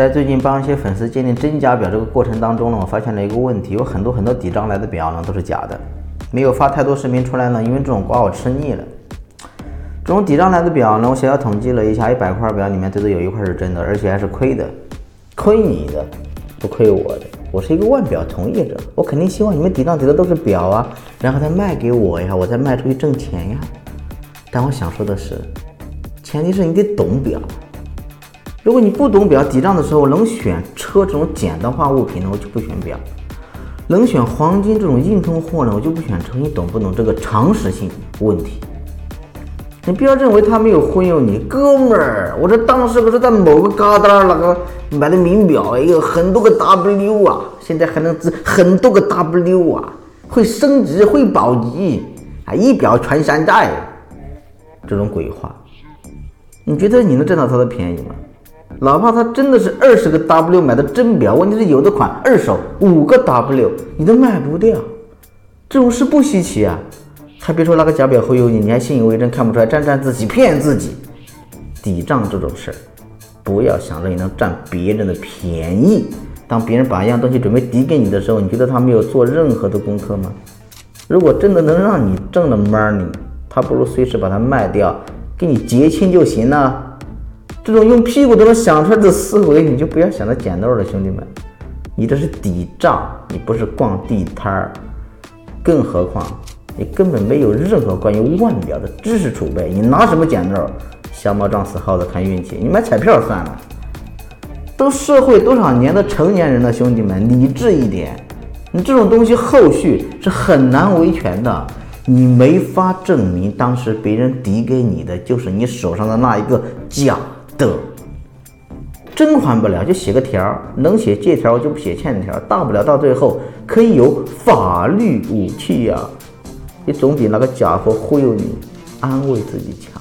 在最近帮一些粉丝鉴定真假表这个过程当中呢，我发现了一个问题，有很多很多抵账来的表呢都是假的，没有发太多视频出来呢，因为这种瓜我吃腻了。这种抵账来的表呢，我小小统计了一下，一百块表里面最多有一块是真的，而且还是亏的，亏你的，不亏我的。我是一个腕表从业者，我肯定希望你们抵账抵的都是表啊，然后再卖给我呀，我再卖出去挣钱呀。但我想说的是，前提是你得懂表。如果你不懂表，抵账的时候能选车这种简单化物品呢，我就不选表；能选黄金这种硬通货呢，我就不选车。你懂不懂这个常识性问题？你不要认为他没有忽悠你，哥们儿，我这当时可是在某个旮旯那个买的名表，哎呦，很多个 W 啊，现在还能值很多个 W 啊，会升值，会保级啊，一表全山寨，这种鬼话，你觉得你能占到他的便宜吗？哪怕他真的是二十个 W 买的真表，问题是有的款二手五个 W，你都卖不掉，这种事不稀奇啊。还别说那个假表忽悠你，你还信以为真，看不出来，沾沾自喜，骗自己。抵账这种事儿，不要想着你能占别人的便宜。当别人把一样东西准备抵给你的时候，你觉得他没有做任何的功课吗？如果真的能让你挣了 money，他不如随时把它卖掉，给你结清就行了。这种用屁股都能想出来的思维，你就不要想着捡漏了，兄弟们。你这是抵账，你不是逛地摊儿。更何况。你根本没有任何关于腕表的知识储备，你拿什么捡漏？瞎猫撞死耗子看运气，你买彩票算了。都社会多少年的成年人了，兄弟们，理智一点。你这种东西后续是很难维权的，你没法证明当时别人抵给你的就是你手上的那一个假的。真还不了就写个条，能写借条就不写欠条，大不了到最后可以有法律武器呀。你总比那个家伙忽悠你、安慰自己强。